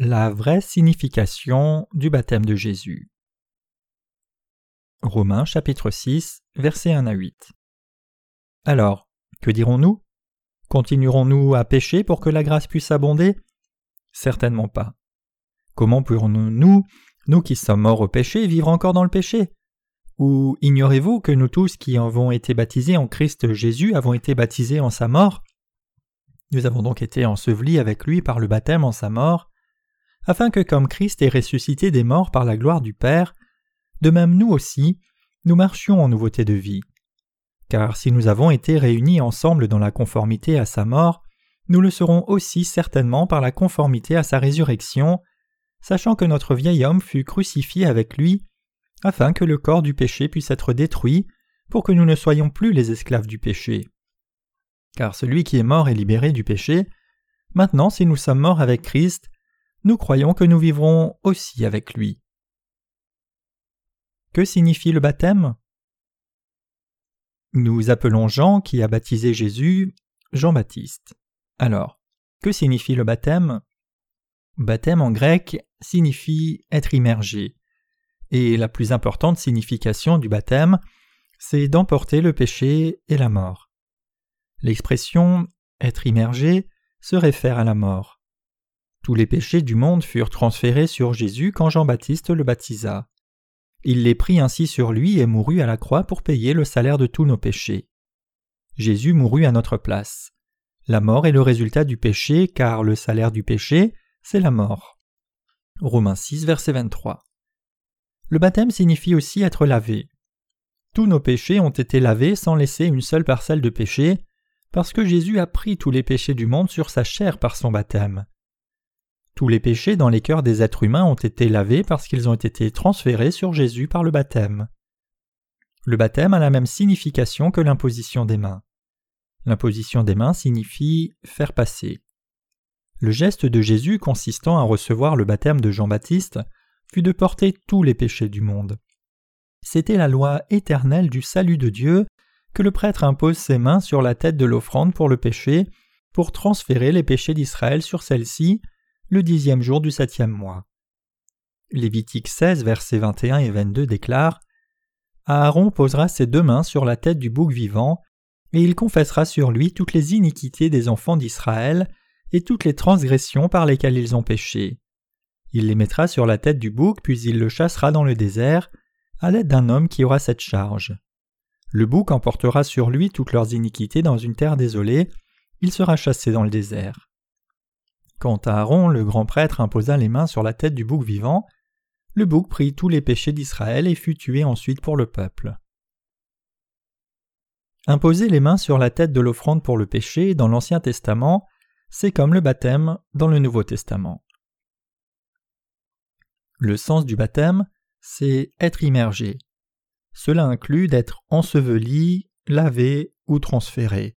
La vraie signification du baptême de Jésus. Romains chapitre 6, versets 1 à 8. Alors, que dirons-nous? Continuerons-nous à pécher pour que la grâce puisse abonder? Certainement pas. Comment pourrons-nous, nous qui sommes morts au péché, vivre encore dans le péché? Ou ignorez-vous que nous tous qui avons été baptisés en Christ Jésus avons été baptisés en sa mort? Nous avons donc été ensevelis avec lui par le baptême en sa mort afin que comme Christ est ressuscité des morts par la gloire du Père, de même nous aussi, nous marchions en nouveauté de vie. Car si nous avons été réunis ensemble dans la conformité à sa mort, nous le serons aussi certainement par la conformité à sa résurrection, sachant que notre vieil homme fut crucifié avec lui, afin que le corps du péché puisse être détruit, pour que nous ne soyons plus les esclaves du péché. Car celui qui est mort est libéré du péché. Maintenant, si nous sommes morts avec Christ, nous croyons que nous vivrons aussi avec lui. Que signifie le baptême? Nous appelons Jean qui a baptisé Jésus Jean-Baptiste. Alors, que signifie le baptême? Baptême en grec signifie être immergé. Et la plus importante signification du baptême, c'est d'emporter le péché et la mort. L'expression être immergé se réfère à la mort. Tous les péchés du monde furent transférés sur Jésus quand Jean-Baptiste le baptisa. Il les prit ainsi sur lui et mourut à la croix pour payer le salaire de tous nos péchés. Jésus mourut à notre place. La mort est le résultat du péché, car le salaire du péché, c'est la mort. Romains 6, verset 23. Le baptême signifie aussi être lavé. Tous nos péchés ont été lavés sans laisser une seule parcelle de péché, parce que Jésus a pris tous les péchés du monde sur sa chair par son baptême. Tous les péchés dans les cœurs des êtres humains ont été lavés parce qu'ils ont été transférés sur Jésus par le baptême. Le baptême a la même signification que l'imposition des mains. L'imposition des mains signifie faire passer. Le geste de Jésus consistant à recevoir le baptême de Jean-Baptiste fut de porter tous les péchés du monde. C'était la loi éternelle du salut de Dieu que le prêtre impose ses mains sur la tête de l'offrande pour le péché pour transférer les péchés d'Israël sur celle-ci le dixième jour du septième mois. Lévitique 16, versets 21 et 22 déclare Aaron posera ses deux mains sur la tête du bouc vivant, et il confessera sur lui toutes les iniquités des enfants d'Israël et toutes les transgressions par lesquelles ils ont péché. Il les mettra sur la tête du bouc, puis il le chassera dans le désert, à l'aide d'un homme qui aura cette charge. Le bouc emportera sur lui toutes leurs iniquités dans une terre désolée, il sera chassé dans le désert. Quand Aaron, le grand prêtre, imposa les mains sur la tête du bouc vivant, le bouc prit tous les péchés d'Israël et fut tué ensuite pour le peuple. Imposer les mains sur la tête de l'offrande pour le péché dans l'Ancien Testament, c'est comme le baptême dans le Nouveau Testament. Le sens du baptême, c'est être immergé. Cela inclut d'être enseveli, lavé ou transféré.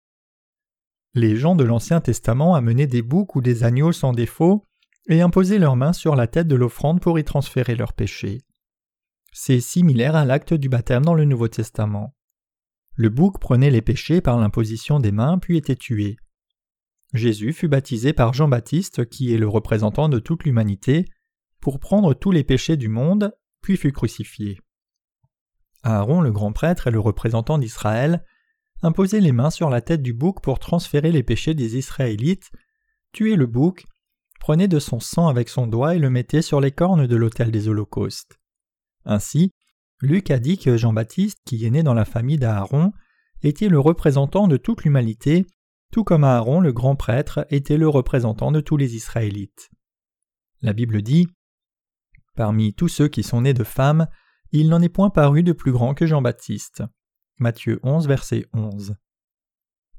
Les gens de l'Ancien Testament amenaient des boucs ou des agneaux sans défaut et imposaient leurs mains sur la tête de l'offrande pour y transférer leurs péchés. C'est similaire à l'acte du baptême dans le Nouveau Testament. Le bouc prenait les péchés par l'imposition des mains puis était tué. Jésus fut baptisé par Jean-Baptiste, qui est le représentant de toute l'humanité, pour prendre tous les péchés du monde, puis fut crucifié. Aaron le grand prêtre et le représentant d'Israël imposer les mains sur la tête du bouc pour transférer les péchés des Israélites, tuer le bouc, prenait de son sang avec son doigt et le mettait sur les cornes de l'autel des holocaustes. Ainsi, Luc a dit que Jean-Baptiste, qui est né dans la famille d'Aaron, était le représentant de toute l'humanité, tout comme Aaron le grand prêtre était le représentant de tous les Israélites. La Bible dit Parmi tous ceux qui sont nés de femmes, il n'en est point paru de plus grand que Jean-Baptiste. Matthieu 11, verset 11.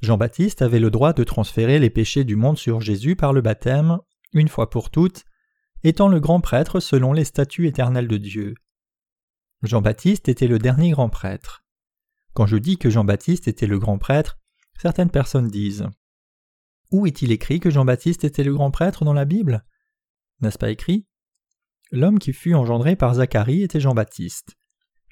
Jean-Baptiste avait le droit de transférer les péchés du monde sur Jésus par le baptême, une fois pour toutes, étant le grand prêtre selon les statuts éternels de Dieu. Jean-Baptiste était le dernier grand prêtre. Quand je dis que Jean-Baptiste était le grand prêtre, certaines personnes disent Où est-il écrit que Jean-Baptiste était le grand prêtre dans la Bible? N'est-ce pas écrit? L'homme qui fut engendré par Zacharie était Jean-Baptiste.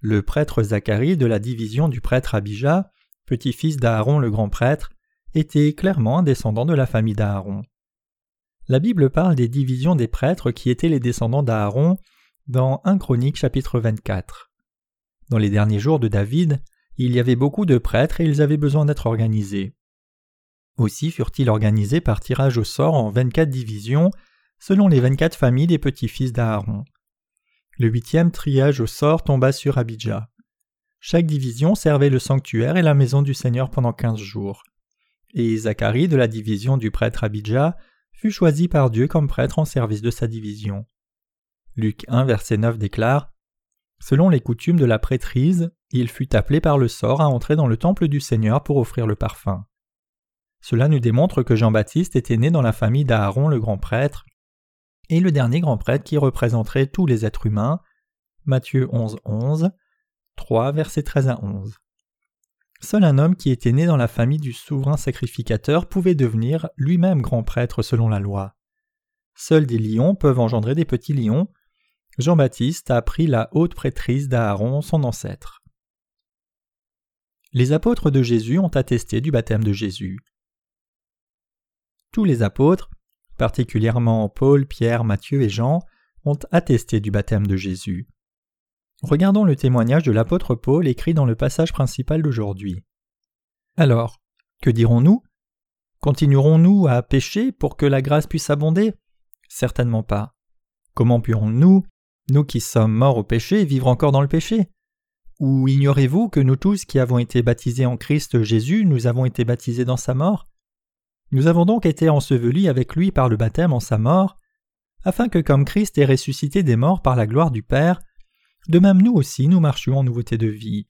Le prêtre Zacharie de la division du prêtre Abijah, petit-fils d'Aaron le grand prêtre, était clairement un descendant de la famille d'Aaron. la Bible parle des divisions des prêtres qui étaient les descendants d'Aaron dans 1 Chronique chapitre 24. Dans les derniers jours de David, il y avait beaucoup de prêtres et ils avaient besoin d'être organisés. Aussi furent-ils organisés par tirage au sort en 24 divisions, selon les 24 familles des petits-fils d'Aaron. Le huitième triage au sort tomba sur Abidja. Chaque division servait le sanctuaire et la maison du Seigneur pendant quinze jours. Et Zacharie de la division du prêtre Abidja fut choisi par Dieu comme prêtre en service de sa division. Luc 1 verset 9 déclare Selon les coutumes de la prêtrise, il fut appelé par le sort à entrer dans le temple du Seigneur pour offrir le parfum. Cela nous démontre que Jean-Baptiste était né dans la famille d'Aaron le grand prêtre, et le dernier grand prêtre qui représenterait tous les êtres humains. Matthieu 11, 11, 3, versets 13 à 11. Seul un homme qui était né dans la famille du souverain sacrificateur pouvait devenir lui-même grand prêtre selon la loi. Seuls des lions peuvent engendrer des petits lions. Jean-Baptiste a pris la haute prêtrise d'Aaron, son ancêtre. Les apôtres de Jésus ont attesté du baptême de Jésus. Tous les apôtres, particulièrement Paul, Pierre, Matthieu et Jean, ont attesté du baptême de Jésus. Regardons le témoignage de l'apôtre Paul écrit dans le passage principal d'aujourd'hui. Alors, que dirons-nous? Continuerons-nous à pécher pour que la grâce puisse abonder? Certainement pas. Comment pourrons-nous, nous qui sommes morts au péché, vivre encore dans le péché? Ou ignorez-vous que nous tous qui avons été baptisés en Christ Jésus, nous avons été baptisés dans sa mort? Nous avons donc été ensevelis avec lui par le baptême en sa mort, afin que comme Christ est ressuscité des morts par la gloire du Père, de même nous aussi nous marchions en nouveauté de vie.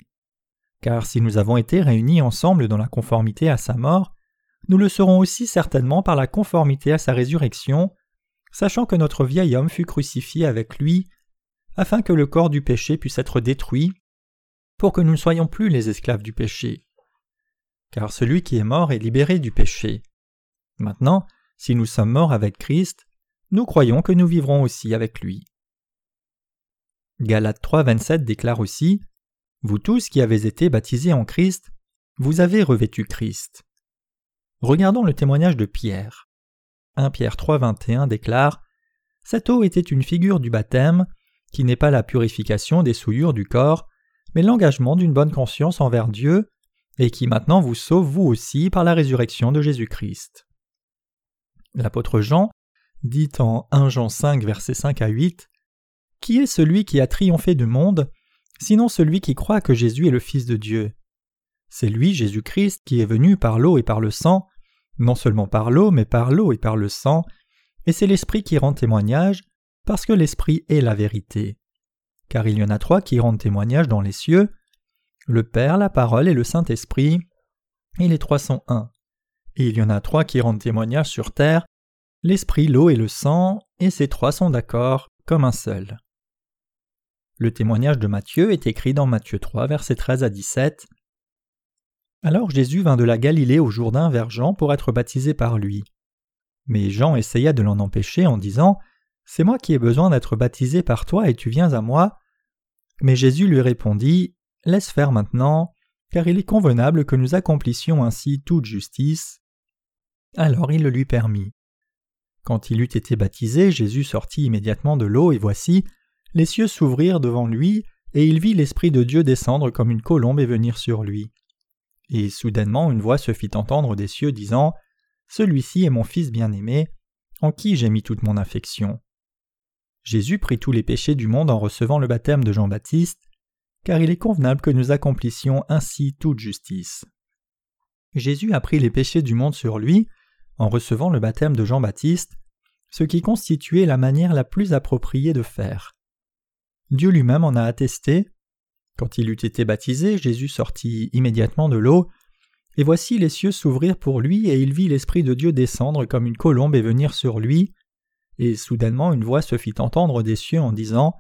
Car si nous avons été réunis ensemble dans la conformité à sa mort, nous le serons aussi certainement par la conformité à sa résurrection, sachant que notre vieil homme fut crucifié avec lui, afin que le corps du péché puisse être détruit, pour que nous ne soyons plus les esclaves du péché. Car celui qui est mort est libéré du péché. Maintenant, si nous sommes morts avec Christ, nous croyons que nous vivrons aussi avec lui. Galates 3, 27 déclare aussi Vous tous qui avez été baptisés en Christ, vous avez revêtu Christ. Regardons le témoignage de Pierre. 1 Pierre 3, 21 déclare Cette eau était une figure du baptême, qui n'est pas la purification des souillures du corps, mais l'engagement d'une bonne conscience envers Dieu, et qui maintenant vous sauve vous aussi par la résurrection de Jésus-Christ. L'apôtre Jean dit en 1 Jean 5 versets 5 à 8 Qui est celui qui a triomphé du monde, sinon celui qui croit que Jésus est le Fils de Dieu? C'est lui, Jésus-Christ, qui est venu par l'eau et par le sang, non seulement par l'eau, mais par l'eau et par le sang, et c'est l'Esprit qui rend témoignage, parce que l'Esprit est la vérité. Car il y en a trois qui rendent témoignage dans les cieux, le Père, la Parole et le Saint-Esprit, et les trois sont un il y en a trois qui rendent témoignage sur terre, l'esprit, l'eau et le sang, et ces trois sont d'accord comme un seul. Le témoignage de Matthieu est écrit dans Matthieu 3, versets 13 à 17. Alors Jésus vint de la Galilée au Jourdain vers Jean pour être baptisé par lui. Mais Jean essaya de l'en empêcher en disant C'est moi qui ai besoin d'être baptisé par toi et tu viens à moi. Mais Jésus lui répondit Laisse faire maintenant, car il est convenable que nous accomplissions ainsi toute justice. Alors il le lui permit. Quand il eut été baptisé, Jésus sortit immédiatement de l'eau, et voici, les cieux s'ouvrirent devant lui, et il vit l'Esprit de Dieu descendre comme une colombe et venir sur lui. Et soudainement une voix se fit entendre des cieux disant Celui-ci est mon Fils bien-aimé, en qui j'ai mis toute mon affection. Jésus prit tous les péchés du monde en recevant le baptême de Jean-Baptiste, car il est convenable que nous accomplissions ainsi toute justice. Jésus a pris les péchés du monde sur lui, en recevant le baptême de Jean-Baptiste, ce qui constituait la manière la plus appropriée de faire. Dieu lui-même en a attesté. Quand il eut été baptisé, Jésus sortit immédiatement de l'eau, et voici les cieux s'ouvrirent pour lui, et il vit l'Esprit de Dieu descendre comme une colombe et venir sur lui, et soudainement une voix se fit entendre des cieux en disant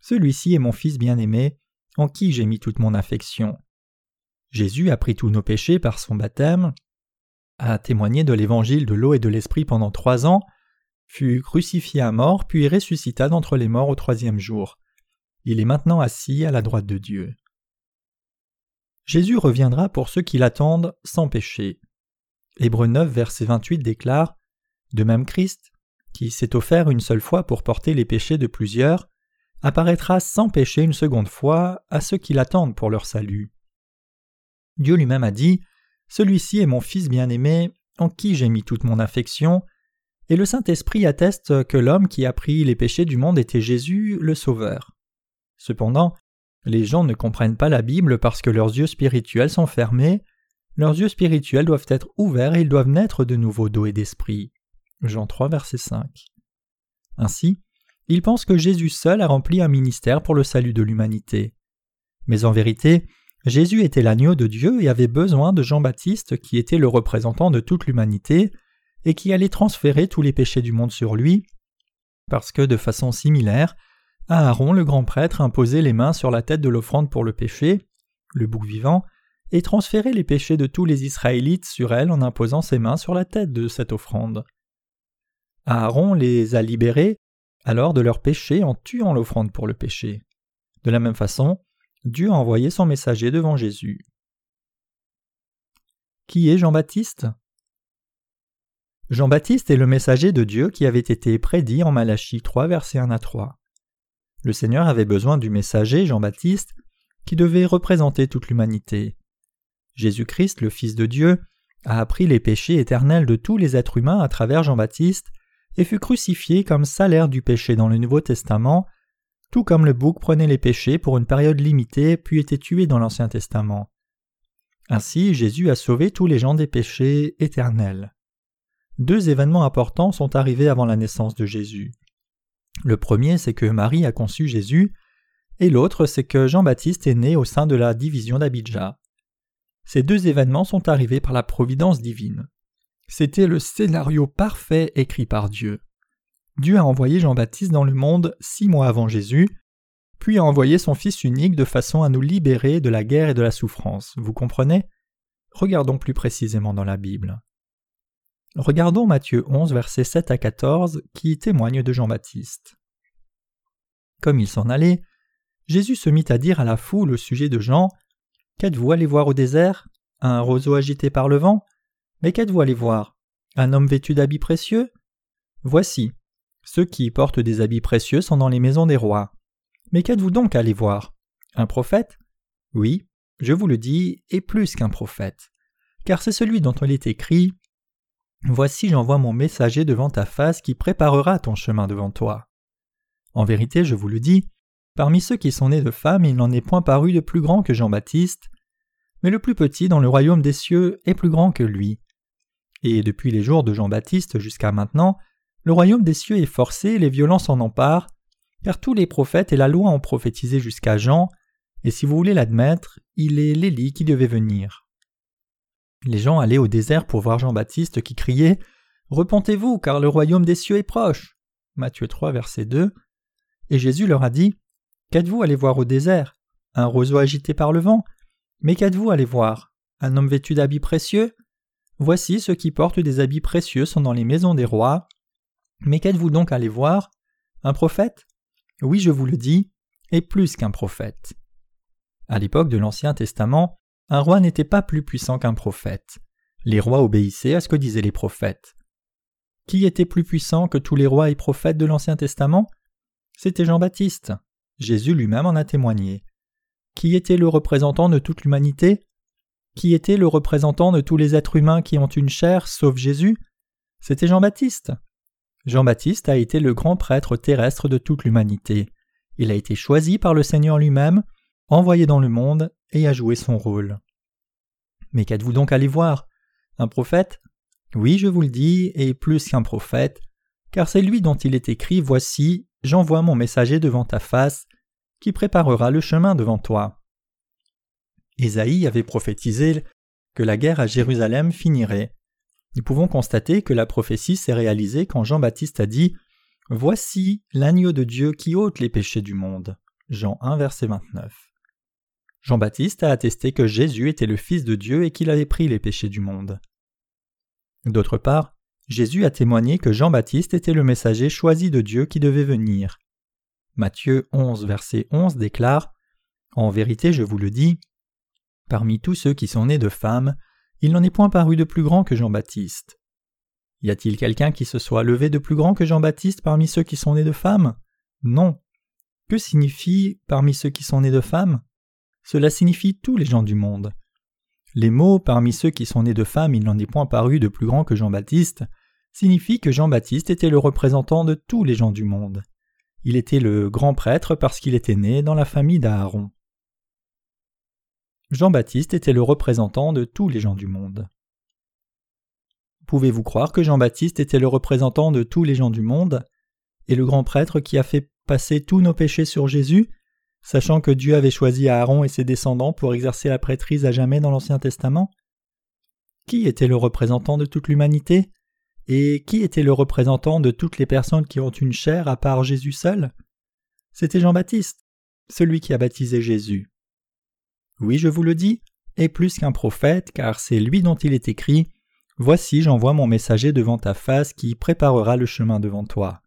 Celui-ci est mon Fils bien-aimé, en qui j'ai mis toute mon affection. Jésus a pris tous nos péchés par son baptême, a témoigné de l'évangile de l'eau et de l'esprit pendant trois ans, fut crucifié à mort, puis ressuscita d'entre les morts au troisième jour. Il est maintenant assis à la droite de Dieu. Jésus reviendra pour ceux qui l'attendent sans péché. Hébreu 9, verset 28 déclare De même Christ, qui s'est offert une seule fois pour porter les péchés de plusieurs, apparaîtra sans péché une seconde fois à ceux qui l'attendent pour leur salut. Dieu lui-même a dit Celui-ci est mon Fils bien-aimé, en qui j'ai mis toute mon affection, et le Saint-Esprit atteste que l'homme qui a pris les péchés du monde était Jésus, le Sauveur. Cependant, les gens ne comprennent pas la Bible parce que leurs yeux spirituels sont fermés, leurs yeux spirituels doivent être ouverts et ils doivent naître de nouveau d'eau et d'esprit. Jean 3, verset 5. Ainsi, ils pensent que Jésus seul a rempli un ministère pour le salut de l'humanité. Mais en vérité, Jésus était l'agneau de Dieu et avait besoin de Jean-Baptiste qui était le représentant de toute l'humanité et qui allait transférer tous les péchés du monde sur lui, parce que de façon similaire, Aaron le grand prêtre imposait les mains sur la tête de l'offrande pour le péché, le bouc vivant, et transférait les péchés de tous les Israélites sur elle en imposant ses mains sur la tête de cette offrande. Aaron les a libérés alors de leurs péchés en tuant l'offrande pour le péché. De la même façon, Dieu a envoyé son messager devant Jésus. Qui est Jean-Baptiste? Jean-Baptiste est le messager de Dieu qui avait été prédit en Malachie 3, versets 1 à 3. Le Seigneur avait besoin du messager, Jean-Baptiste, qui devait représenter toute l'humanité. Jésus-Christ, le Fils de Dieu, a appris les péchés éternels de tous les êtres humains à travers Jean-Baptiste et fut crucifié comme salaire du péché dans le Nouveau Testament tout comme le bouc prenait les péchés pour une période limitée puis était tué dans l'Ancien Testament. Ainsi Jésus a sauvé tous les gens des péchés éternels. Deux événements importants sont arrivés avant la naissance de Jésus. Le premier, c'est que Marie a conçu Jésus, et l'autre, c'est que Jean-Baptiste est né au sein de la division d'Abidja. Ces deux événements sont arrivés par la providence divine. C'était le scénario parfait écrit par Dieu. Dieu a envoyé Jean-Baptiste dans le monde six mois avant Jésus, puis a envoyé son Fils unique de façon à nous libérer de la guerre et de la souffrance. Vous comprenez? Regardons plus précisément dans la Bible. Regardons Matthieu 11, versets 7 à 14, qui témoigne de Jean-Baptiste. Comme il s'en allait, Jésus se mit à dire à la foule au sujet de Jean Qu'êtes-vous allé voir au désert? Un roseau agité par le vent? Mais qu'êtes-vous allé voir? Un homme vêtu d'habits précieux? Voici, ceux qui portent des habits précieux sont dans les maisons des rois. Mais qu'êtes-vous donc allé voir? Un prophète? Oui, je vous le dis, et plus qu'un prophète. Car c'est celui dont il est écrit Voici j'envoie mon messager devant ta face qui préparera ton chemin devant toi. En vérité, je vous le dis, parmi ceux qui sont nés de femmes, il n'en est point paru de plus grand que Jean-Baptiste, mais le plus petit dans le royaume des cieux est plus grand que lui. Et depuis les jours de Jean-Baptiste jusqu'à maintenant, le royaume des cieux est forcé les violences en emparent, car tous les prophètes et la loi ont prophétisé jusqu'à Jean, et si vous voulez l'admettre, il est l'Élie qui devait venir. Les gens allaient au désert pour voir Jean-Baptiste qui criait Repentez-vous, car le royaume des cieux est proche. Matthieu 3, verset 2. Et Jésus leur a dit Qu'êtes-vous allé voir au désert? Un roseau agité par le vent Mais qu'êtes-vous allé voir? Un homme vêtu d'habits précieux? Voici ceux qui portent des habits précieux sont dans les maisons des rois. Mais qu'êtes-vous donc allé voir? Un prophète? Oui, je vous le dis, et plus qu'un prophète. À l'époque de l'Ancien Testament, un roi n'était pas plus puissant qu'un prophète. Les rois obéissaient à ce que disaient les prophètes. Qui était plus puissant que tous les rois et prophètes de l'Ancien Testament? C'était Jean-Baptiste. Jésus lui-même en a témoigné. Qui était le représentant de toute l'humanité? Qui était le représentant de tous les êtres humains qui ont une chair, sauf Jésus? C'était Jean-Baptiste. Jean-Baptiste a été le grand prêtre terrestre de toute l'humanité. Il a été choisi par le Seigneur lui-même, envoyé dans le monde et a joué son rôle. Mais qu'êtes-vous donc allé voir? Un prophète? Oui, je vous le dis, et plus qu'un prophète, car c'est lui dont il est écrit Voici, j'envoie mon messager devant ta face, qui préparera le chemin devant toi. Ésaïe avait prophétisé que la guerre à Jérusalem finirait. Nous pouvons constater que la prophétie s'est réalisée quand Jean-Baptiste a dit Voici l'agneau de Dieu qui ôte les péchés du monde. Jean 1, verset 29. Jean-Baptiste a attesté que Jésus était le Fils de Dieu et qu'il avait pris les péchés du monde. D'autre part, Jésus a témoigné que Jean-Baptiste était le messager choisi de Dieu qui devait venir. Matthieu 11, verset 11 déclare En vérité, je vous le dis, parmi tous ceux qui sont nés de femmes, il n'en est point paru de plus grand que Jean-Baptiste. Y a-t-il quelqu'un qui se soit levé de plus grand que Jean-Baptiste parmi ceux qui sont nés de femmes? Non. Que signifie parmi ceux qui sont nés de femmes Cela signifie tous les gens du monde. Les mots parmi ceux qui sont nés de femmes il n'en est point paru de plus grand que Jean-Baptiste signifie que Jean-Baptiste était le représentant de tous les gens du monde. Il était le grand prêtre parce qu'il était né dans la famille d'Aaron. Jean-Baptiste était le représentant de tous les gens du monde. Pouvez-vous croire que Jean-Baptiste était le représentant de tous les gens du monde et le grand prêtre qui a fait passer tous nos péchés sur Jésus, sachant que Dieu avait choisi Aaron et ses descendants pour exercer la prêtrise à jamais dans l'Ancien Testament? Qui était le représentant de toute l'humanité Et qui était le représentant de toutes les personnes qui ont une chair à part Jésus seul? C'était Jean-Baptiste, celui qui a baptisé Jésus. Oui, je vous le dis, est plus qu'un prophète, car c'est lui dont il est écrit Voici, j'envoie mon messager devant ta face qui préparera le chemin devant toi.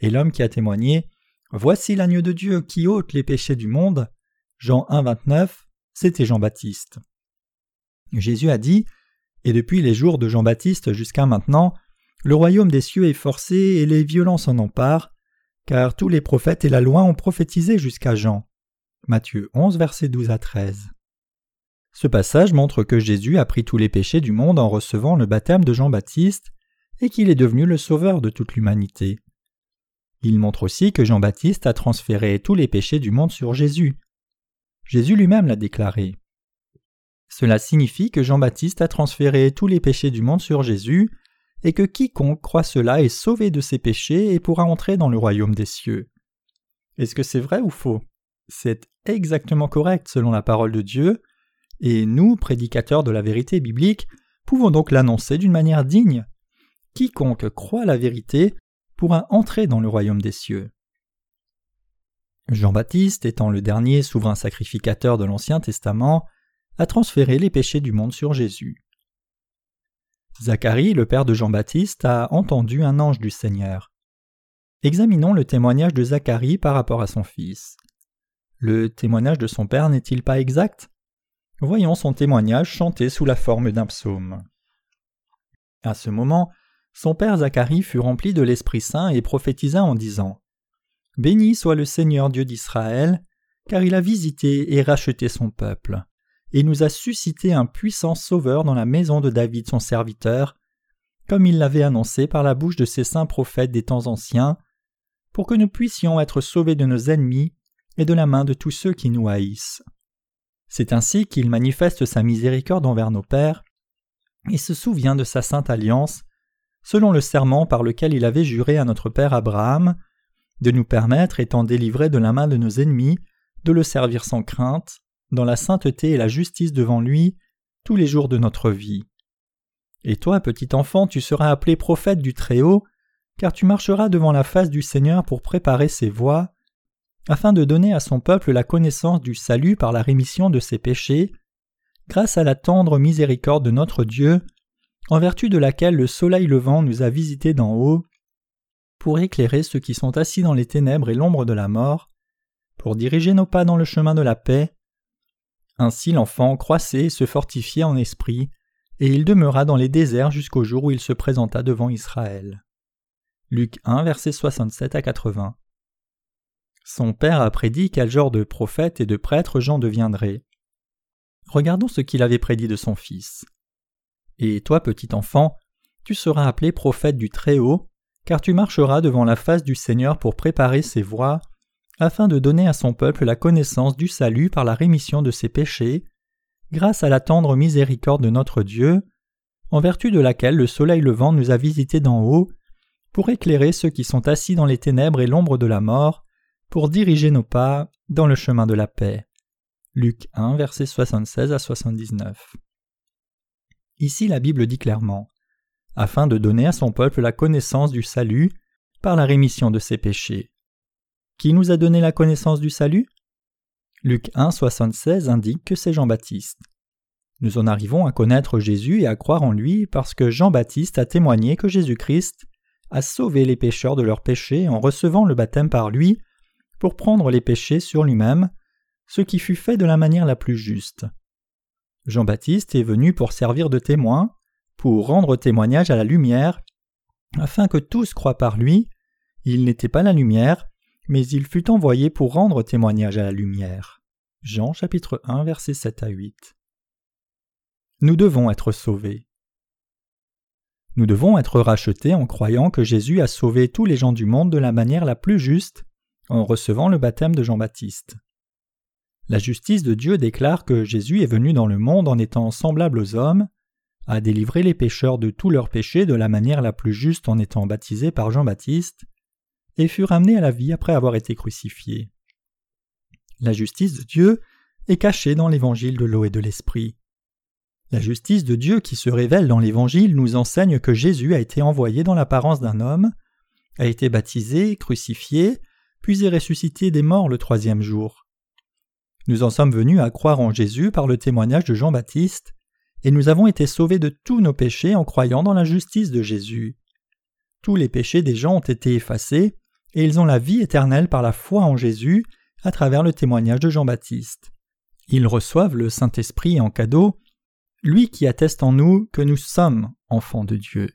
Et l'homme qui a témoigné Voici l'agneau de Dieu qui ôte les péchés du monde. Jean 1, 29, c'était Jean-Baptiste. Jésus a dit Et depuis les jours de Jean-Baptiste jusqu'à maintenant, le royaume des cieux est forcé et les violences en emparent, car tous les prophètes et la loi ont prophétisé jusqu'à Jean. Matthieu 11, versets 12 à 13. Ce passage montre que Jésus a pris tous les péchés du monde en recevant le baptême de Jean-Baptiste et qu'il est devenu le sauveur de toute l'humanité. Il montre aussi que Jean-Baptiste a transféré tous les péchés du monde sur Jésus. Jésus lui-même l'a déclaré. Cela signifie que Jean-Baptiste a transféré tous les péchés du monde sur Jésus et que quiconque croit cela est sauvé de ses péchés et pourra entrer dans le royaume des cieux. Est-ce que c'est vrai ou faux? C'est exactement correct selon la parole de Dieu, et nous, prédicateurs de la vérité biblique, pouvons donc l'annoncer d'une manière digne. Quiconque croit la vérité pourra entrer dans le royaume des cieux. Jean-Baptiste, étant le dernier souverain sacrificateur de l'Ancien Testament, a transféré les péchés du monde sur Jésus. Zacharie, le père de Jean-Baptiste, a entendu un ange du Seigneur. Examinons le témoignage de Zacharie par rapport à son fils. Le témoignage de son père n'est-il pas exact? Voyons son témoignage chanté sous la forme d'un psaume. À ce moment, son père Zacharie fut rempli de l'Esprit Saint et prophétisa en disant Béni soit le Seigneur Dieu d'Israël, car il a visité et racheté son peuple, et nous a suscité un puissant sauveur dans la maison de David son serviteur, comme il l'avait annoncé par la bouche de ses saints prophètes des temps anciens, pour que nous puissions être sauvés de nos ennemis et de la main de tous ceux qui nous haïssent. C'est ainsi qu'il manifeste sa miséricorde envers nos pères et se souvient de sa sainte alliance, selon le serment par lequel il avait juré à notre père Abraham, de nous permettre, étant délivrés de la main de nos ennemis, de le servir sans crainte, dans la sainteté et la justice devant lui, tous les jours de notre vie. Et toi, petit enfant, tu seras appelé prophète du Très-Haut, car tu marcheras devant la face du Seigneur pour préparer ses voies, afin de donner à son peuple la connaissance du salut par la rémission de ses péchés, grâce à la tendre miséricorde de notre Dieu, en vertu de laquelle le soleil levant nous a visités d'en haut, pour éclairer ceux qui sont assis dans les ténèbres et l'ombre de la mort, pour diriger nos pas dans le chemin de la paix. Ainsi l'enfant croissait et se fortifiait en esprit, et il demeura dans les déserts jusqu'au jour où il se présenta devant Israël. Luc 1, versets 67 à 80. Son père a prédit quel genre de prophète et de prêtre Jean deviendrait. Regardons ce qu'il avait prédit de son fils. Et toi, petit enfant, tu seras appelé prophète du Très-Haut, car tu marcheras devant la face du Seigneur pour préparer ses voies, afin de donner à son peuple la connaissance du salut par la rémission de ses péchés, grâce à la tendre miséricorde de notre Dieu, en vertu de laquelle le soleil levant nous a visités d'en haut, pour éclairer ceux qui sont assis dans les ténèbres et l'ombre de la mort, pour diriger nos pas dans le chemin de la paix. Luc 1, versets 76 à 79. Ici la Bible dit clairement afin de donner à son peuple la connaissance du salut par la rémission de ses péchés. Qui nous a donné la connaissance du salut? Luc 1, 76 indique que c'est Jean-Baptiste. Nous en arrivons à connaître Jésus et à croire en lui parce que Jean-Baptiste a témoigné que Jésus-Christ a sauvé les pécheurs de leurs péchés en recevant le baptême par lui pour prendre les péchés sur lui-même, ce qui fut fait de la manière la plus juste. Jean-Baptiste est venu pour servir de témoin, pour rendre témoignage à la lumière, afin que tous croient par lui. Il n'était pas la lumière, mais il fut envoyé pour rendre témoignage à la lumière. Jean chapitre 1 versets 7 à 8. Nous devons être sauvés. Nous devons être rachetés en croyant que Jésus a sauvé tous les gens du monde de la manière la plus juste, en recevant le baptême de Jean-Baptiste. La justice de Dieu déclare que Jésus est venu dans le monde en étant semblable aux hommes, a délivré les pécheurs de tous leurs péchés de la manière la plus juste en étant baptisé par Jean-Baptiste, et fut ramené à la vie après avoir été crucifié. La justice de Dieu est cachée dans l'évangile de l'eau et de l'esprit. La justice de Dieu qui se révèle dans l'Évangile nous enseigne que Jésus a été envoyé dans l'apparence d'un homme, a été baptisé, crucifié, puis est ressuscité des morts le troisième jour. Nous en sommes venus à croire en Jésus par le témoignage de Jean-Baptiste, et nous avons été sauvés de tous nos péchés en croyant dans la justice de Jésus. Tous les péchés des gens ont été effacés, et ils ont la vie éternelle par la foi en Jésus à travers le témoignage de Jean-Baptiste. Ils reçoivent le Saint-Esprit en cadeau, lui qui atteste en nous que nous sommes enfants de Dieu.